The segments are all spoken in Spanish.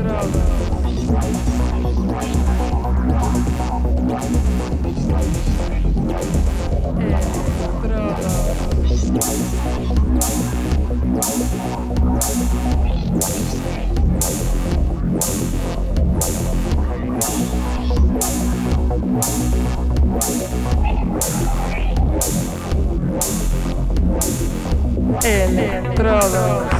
Entrada. É, Electrodos.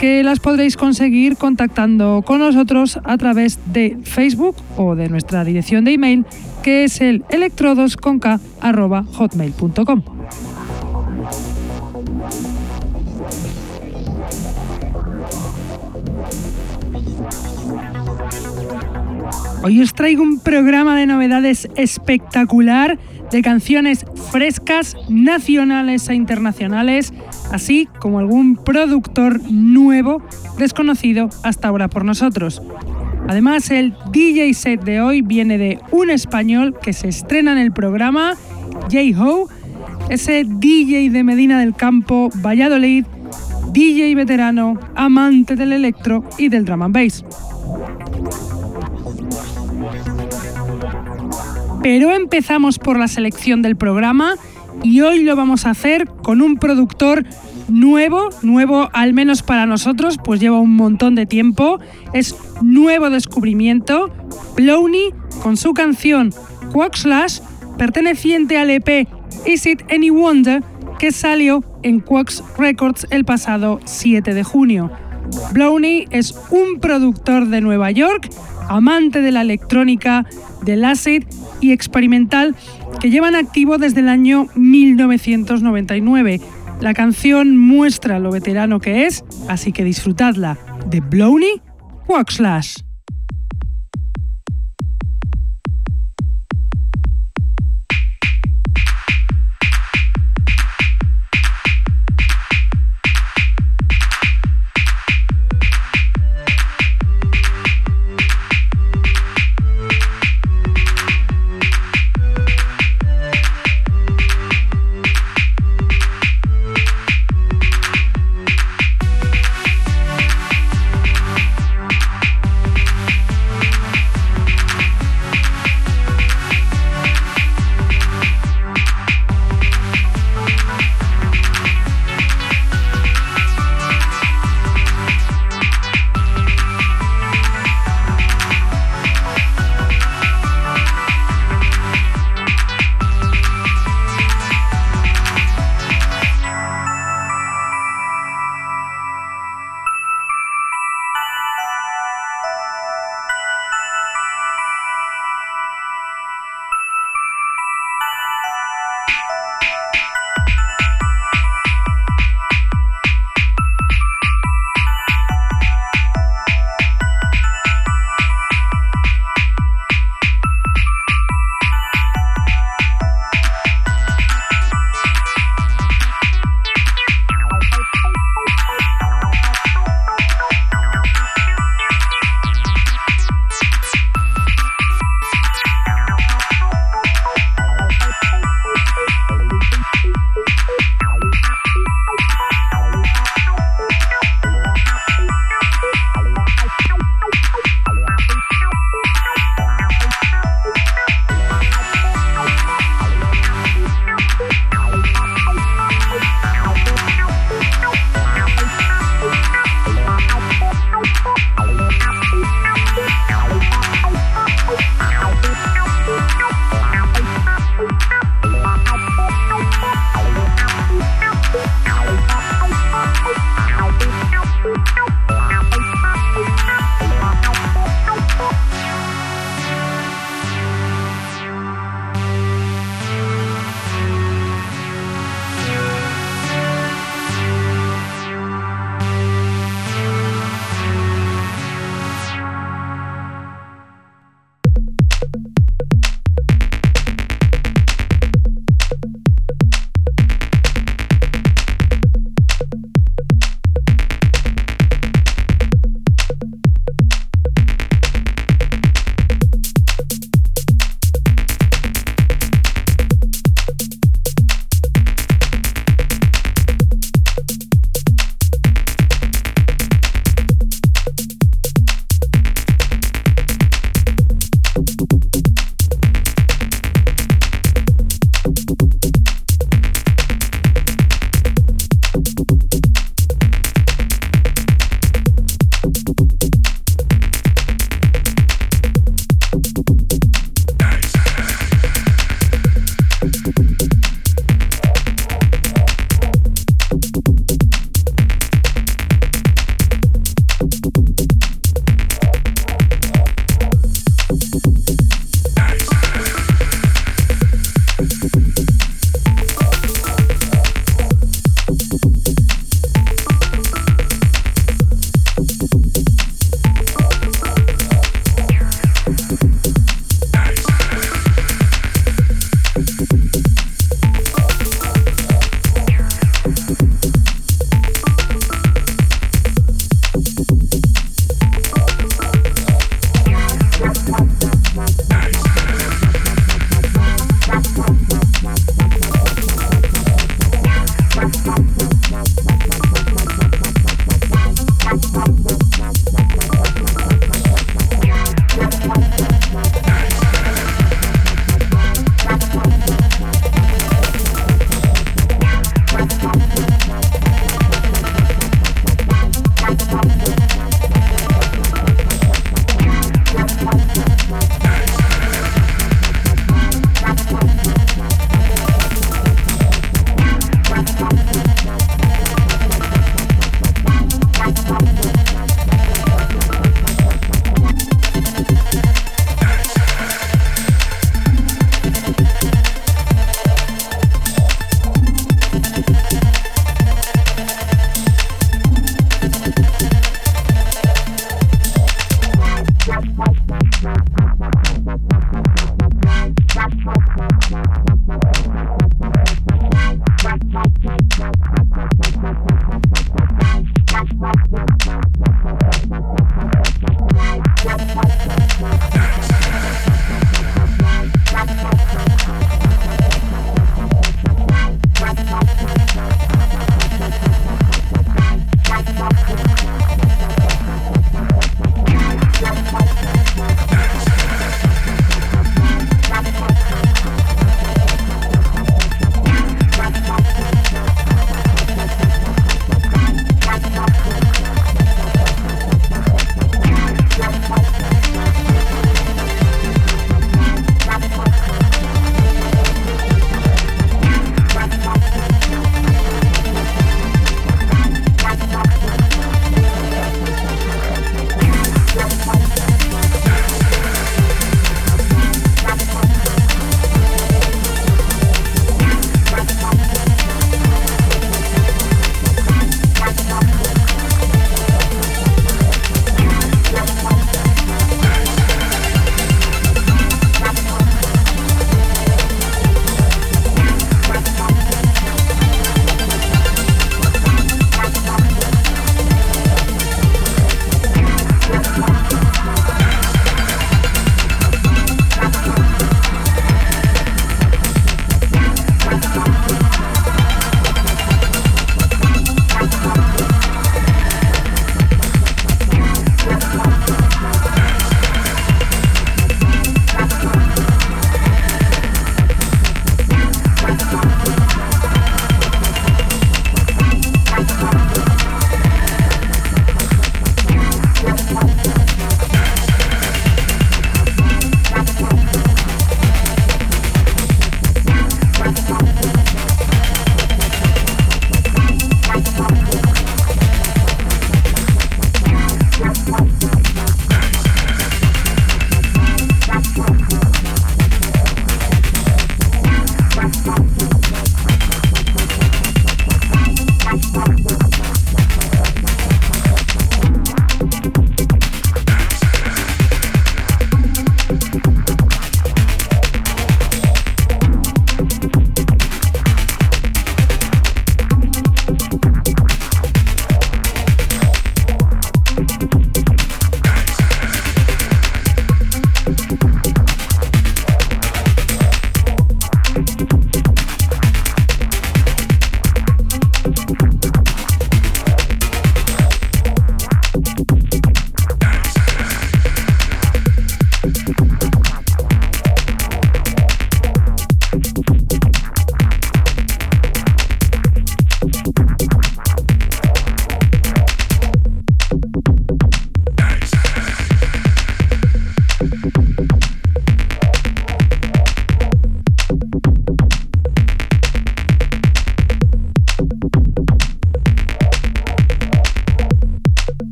que las podréis conseguir contactando con nosotros a través de Facebook o de nuestra dirección de email que es el electrodosconk.hotmail.com. Hoy os traigo un programa de novedades espectacular de canciones frescas, nacionales e internacionales, así como algún productor nuevo desconocido hasta ahora por nosotros. Además, el DJ set de hoy viene de un español que se estrena en el programa, J-Ho, ese DJ de Medina del Campo, Valladolid, DJ veterano, amante del electro y del drum and bass. Pero empezamos por la selección del programa y hoy lo vamos a hacer con un productor nuevo, nuevo al menos para nosotros, pues lleva un montón de tiempo. Es nuevo descubrimiento. Blowney con su canción Quack Slash, perteneciente al EP Is It Any Wonder, que salió en Quacks Records el pasado 7 de junio. Blowney es un productor de Nueva York, amante de la electrónica, del acid y experimental que llevan activo desde el año 1999. La canción muestra lo veterano que es, así que disfrutadla. De Blowney Slash.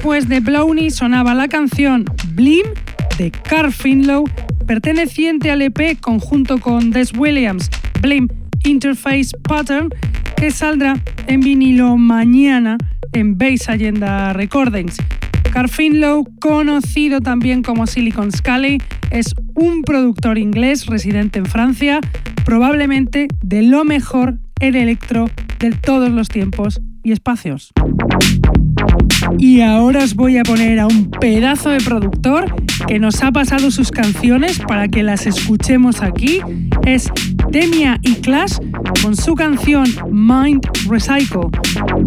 Después de Blowney sonaba la canción Blim de Carl Finlow, perteneciente al EP conjunto con Des Williams, Blim Interface Pattern, que saldrá en vinilo mañana en Base Agenda Recordings. Carl Finlow, conocido también como Silicon Scully, es un productor inglés residente en Francia, probablemente de lo mejor en electro de todos los tiempos y espacios. Y ahora os voy a poner a un pedazo de productor que nos ha pasado sus canciones para que las escuchemos aquí. Es Demia y Clash con su canción Mind Recycle.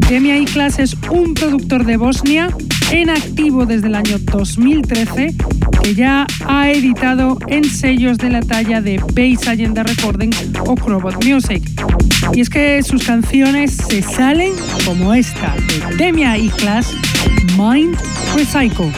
Demia y Clash es un productor de Bosnia en activo desde el año 2013 que ya ha editado en sellos de la talla de Bass Agenda Recordings o Crobot Music. Y es que sus canciones se salen como esta de Demia y Clash Mind Recycle.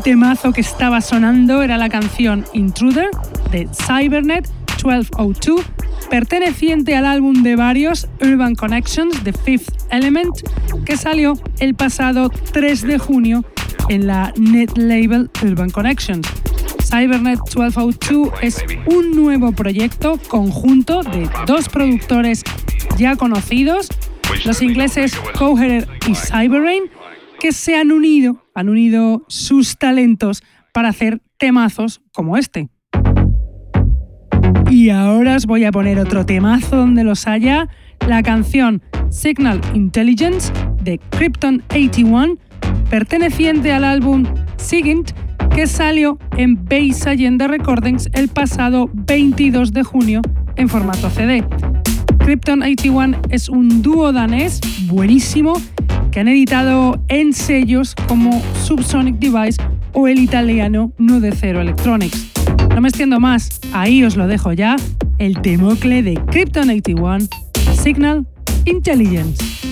Este temazo que estaba sonando era la canción Intruder de Cybernet 1202, perteneciente al álbum de varios Urban Connections The Fifth Element, que salió el pasado 3 de junio en la net label Urban Connections. Cybernet 1202 es un nuevo proyecto conjunto de dos productores ya conocidos, los ingleses Coherer y Cyberrain, que se han unido, han unido sus talentos para hacer temazos como este. Y ahora os voy a poner otro temazo donde los haya, la canción Signal Intelligence de Krypton 81, perteneciente al álbum Sigint, que salió en Base Allende Recordings el pasado 22 de junio en formato CD. Krypton 81 es un dúo danés buenísimo que han editado en sellos como Subsonic Device o el italiano No de Cero Electronics. No me extiendo más, ahí os lo dejo ya, el temocle de Krypton 81, Signal Intelligence.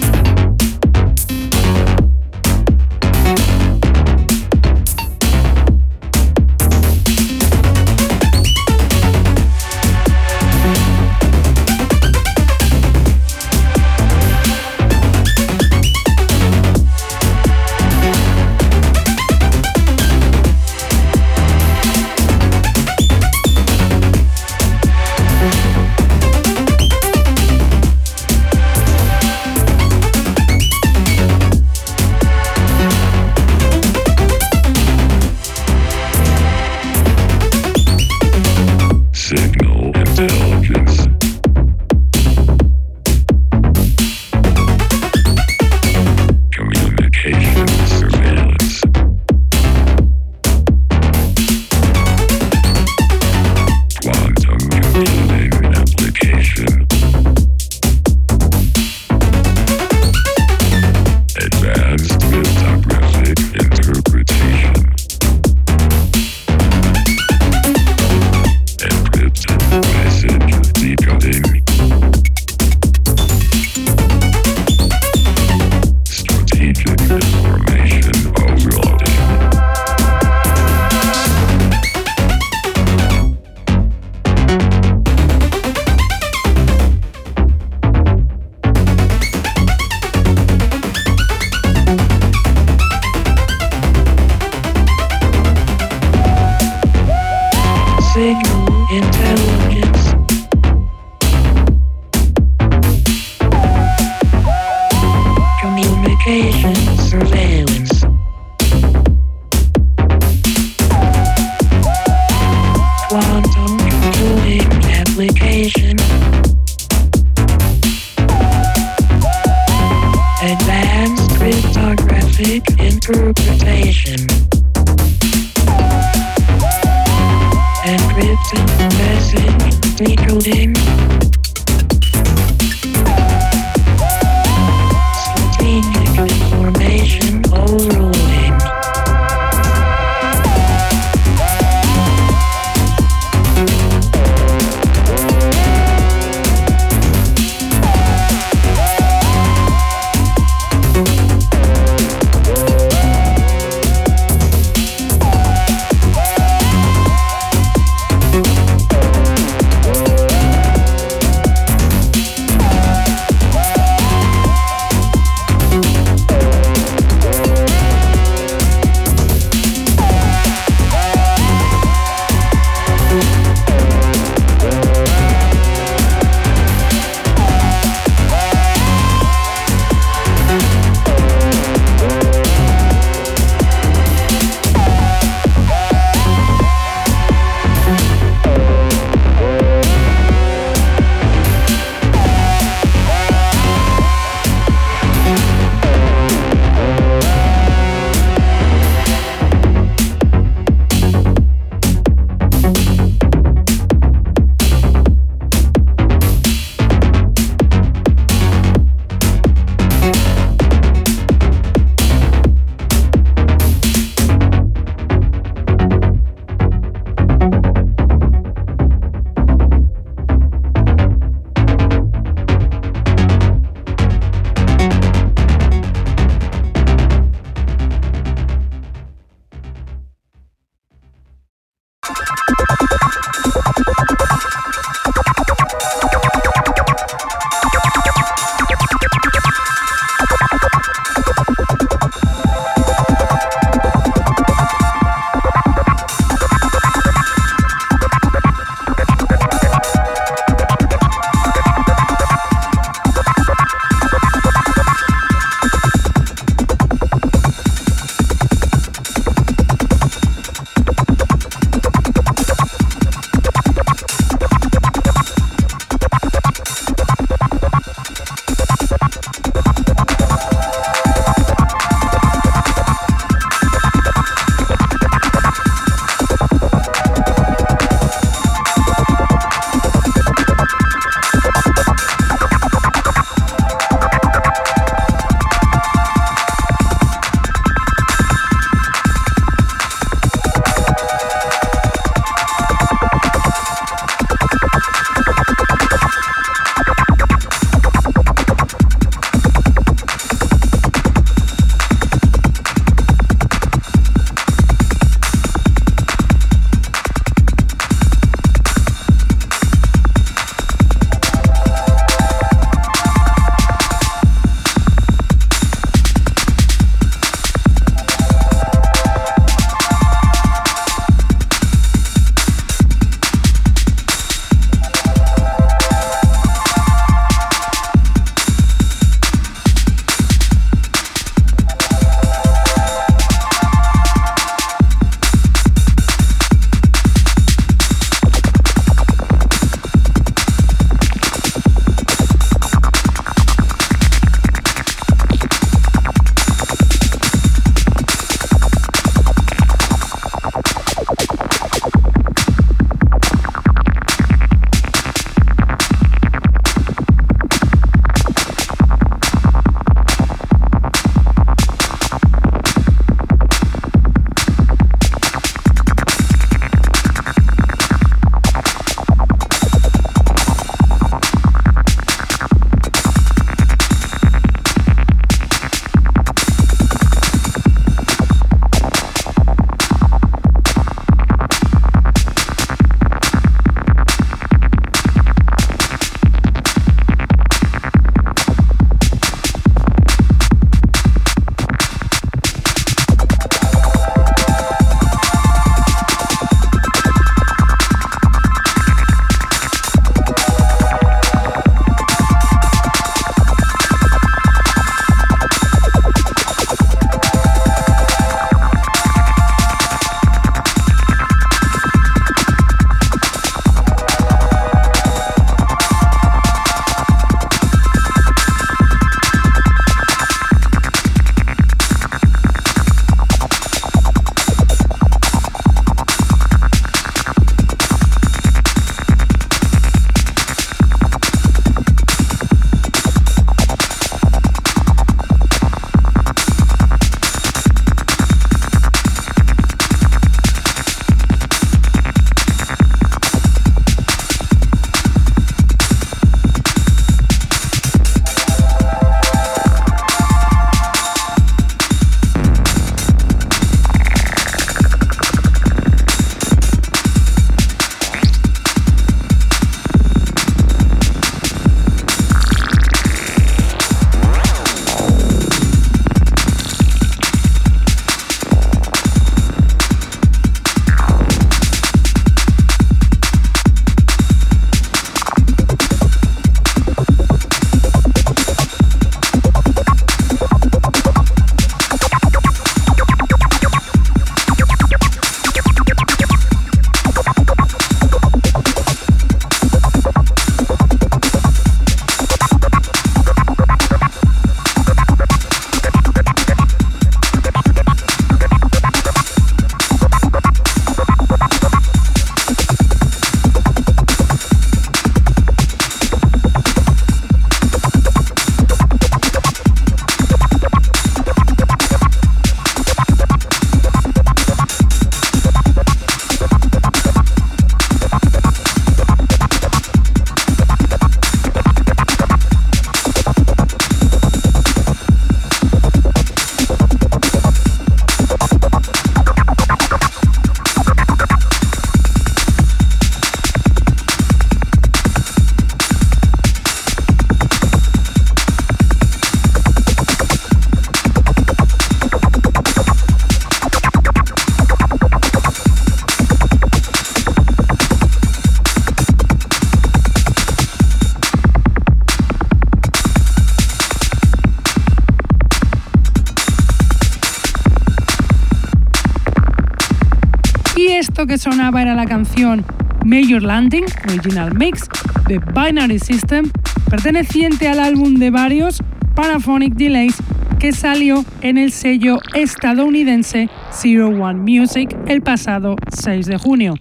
Que sonaba era la canción Major Landing, Original Mix, de Binary System, perteneciente al álbum de varios Paraphonic Delays que salió en el sello estadounidense Zero One Music el pasado 6 de junio.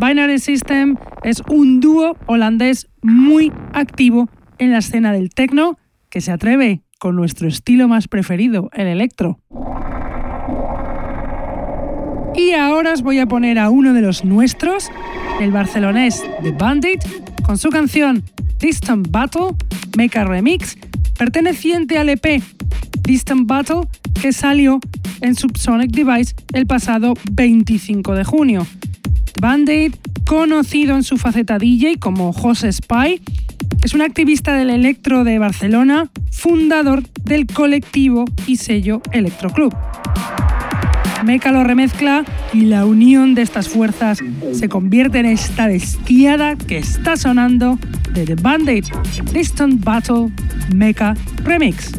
Binary System es un dúo holandés muy activo en la escena del techno que se atreve con nuestro estilo más preferido, el electro. Ahora os voy a poner a uno de los nuestros, el barcelonés The Bandit, con su canción Distant Battle, Mecha Remix, perteneciente al EP Distant Battle, que salió en Subsonic Device el pasado 25 de junio. Bandit, conocido en su faceta DJ como Jose Spy, es un activista del electro de Barcelona, fundador del colectivo y sello Electro Club. Mecha lo remezcla y la unión de estas fuerzas se convierte en esta bestiada que está sonando de The Band-Aid Distant Battle Mecha Remix.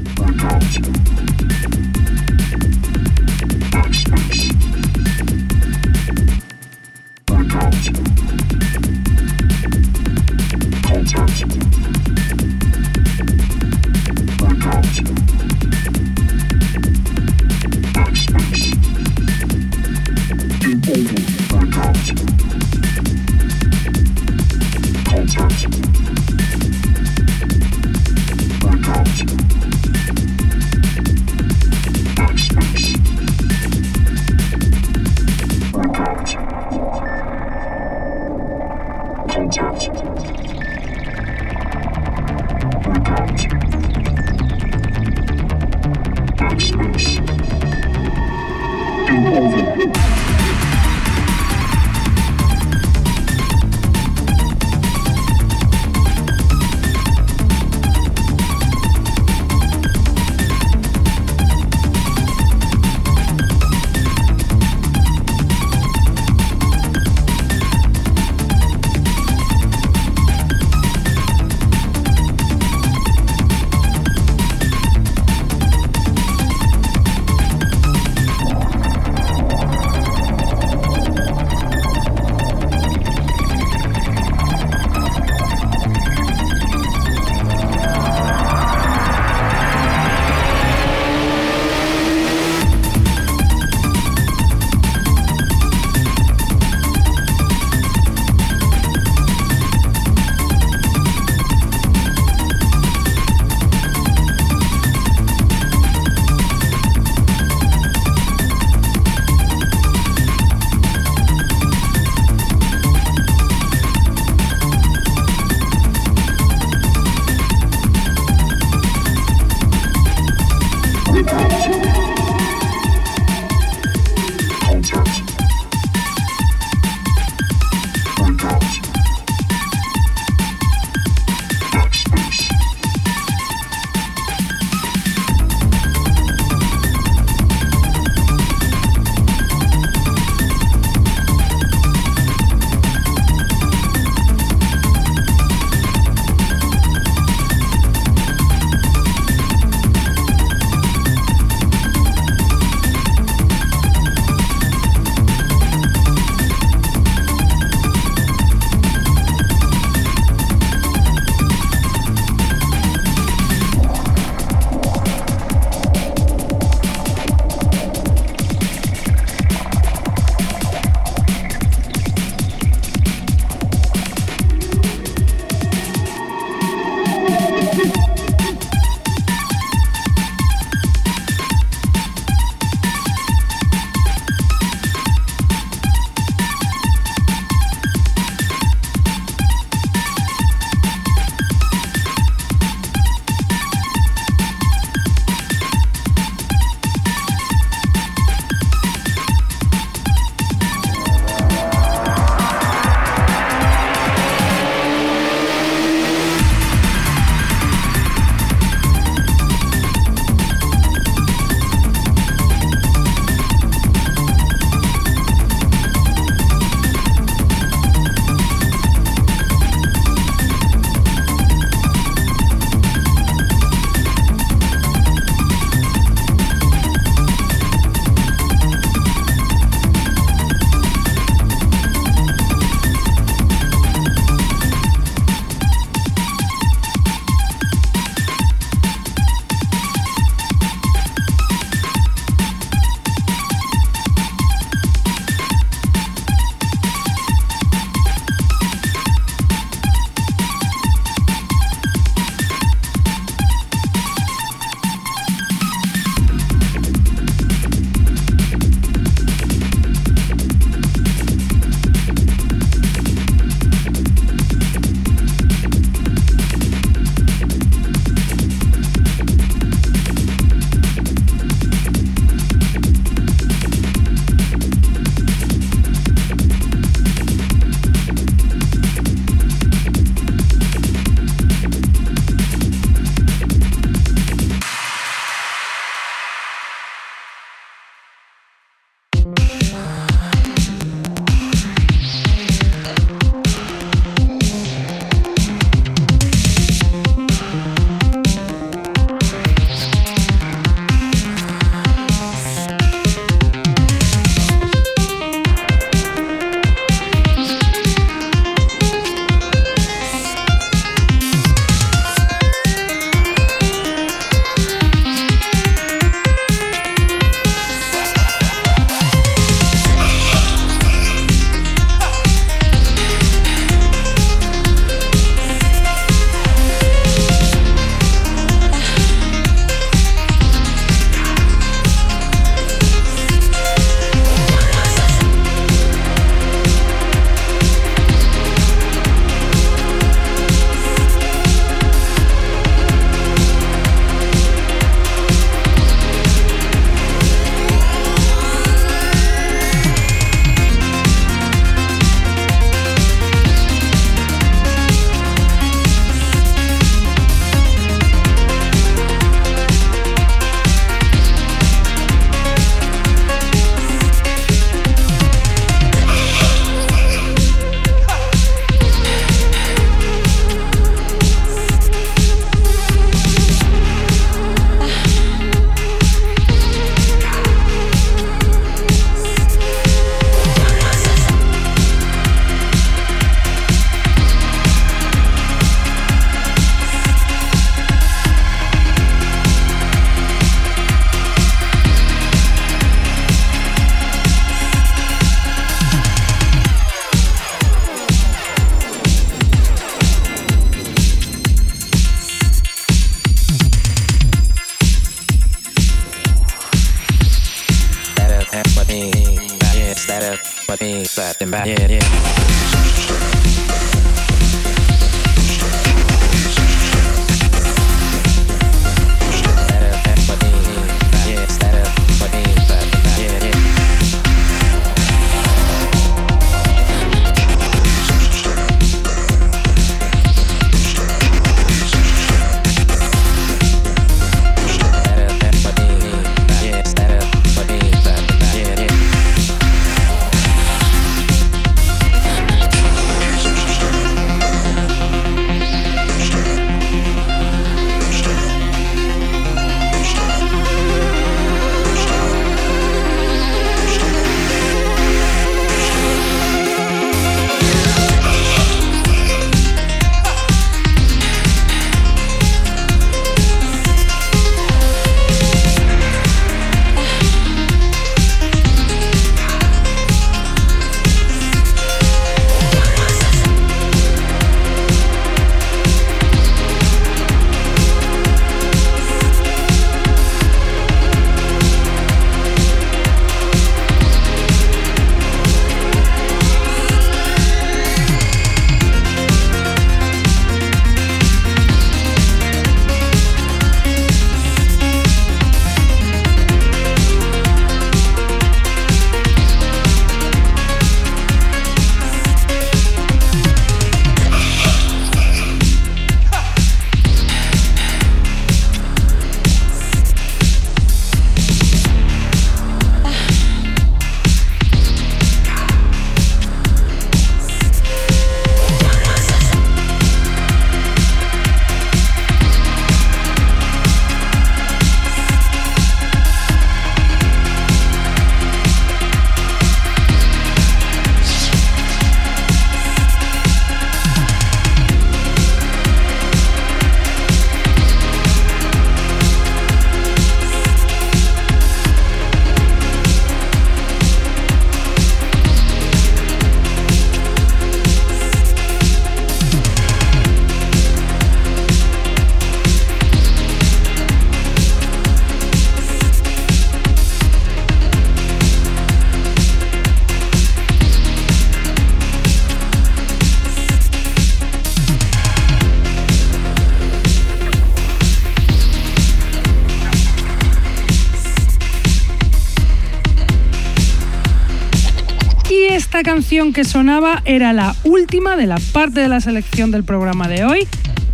Canción que sonaba era la última de la parte de la selección del programa de hoy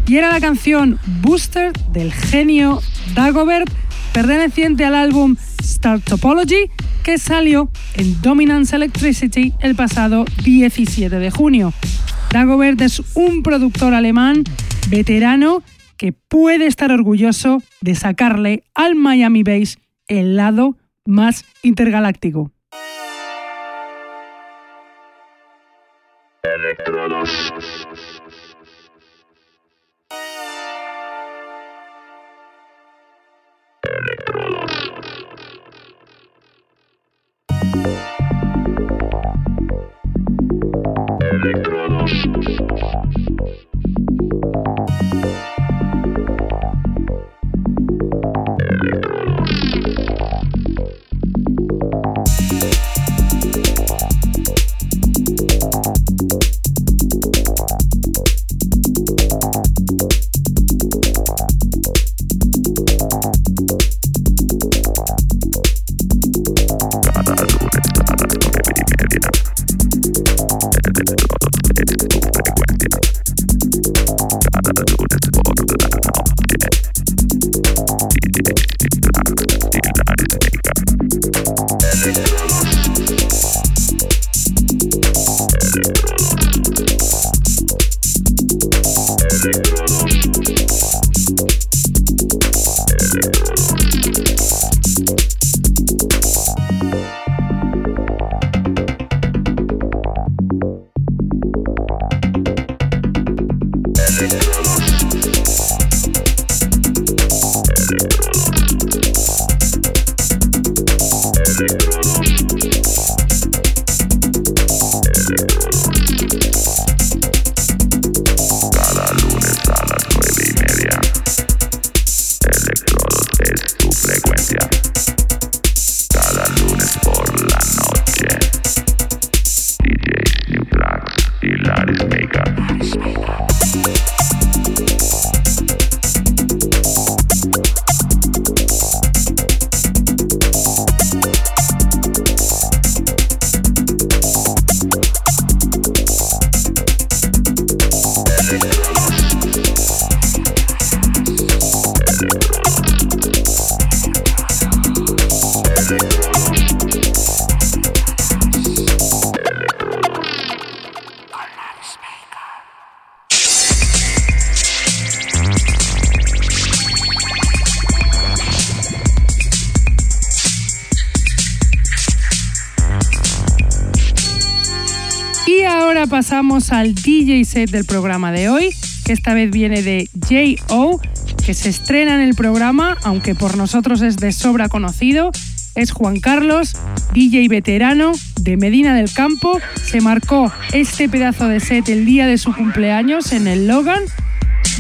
y era la canción Booster del genio Dagobert, perteneciente al álbum Star Topology, que salió en Dominance Electricity el pasado 17 de junio. Dagobert es un productor alemán veterano que puede estar orgulloso de sacarle al Miami Bass el lado más intergaláctico. Al DJ set del programa de hoy, que esta vez viene de J.O., que se estrena en el programa, aunque por nosotros es de sobra conocido. Es Juan Carlos, DJ veterano de Medina del Campo. Se marcó este pedazo de set el día de su cumpleaños en el Logan.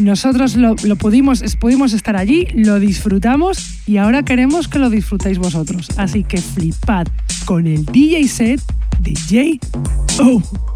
Nosotros lo, pudimos, pudimos estar allí, lo disfrutamos y ahora queremos que lo disfrutéis vosotros. Así que flipad con el DJ set de J.O.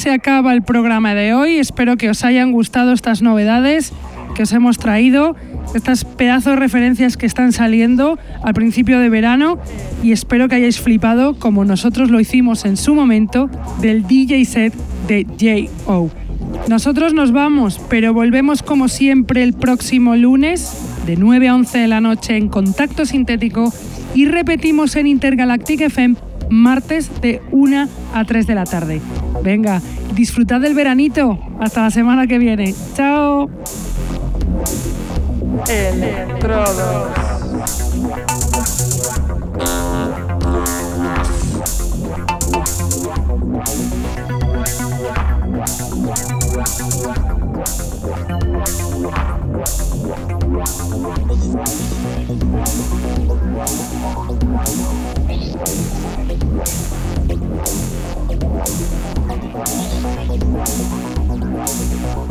se acaba el programa de hoy. Espero que os hayan gustado estas novedades que os hemos traído, estas pedazos de referencias que están saliendo al principio de verano y espero que hayáis flipado como nosotros lo hicimos en su momento del DJ set de J.O. Nosotros nos vamos, pero volvemos como siempre el próximo lunes de 9 a 11 de la noche en Contacto Sintético y repetimos en Intergalactic FM martes de 1 a 3 de la tarde. Venga, disfrutad del veranito. Hasta la semana que viene. Chao.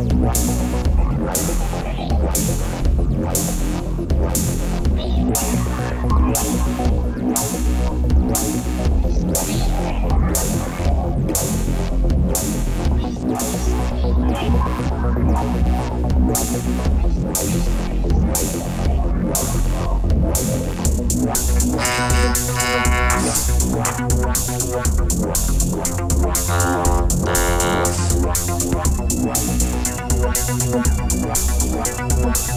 Wow. Thank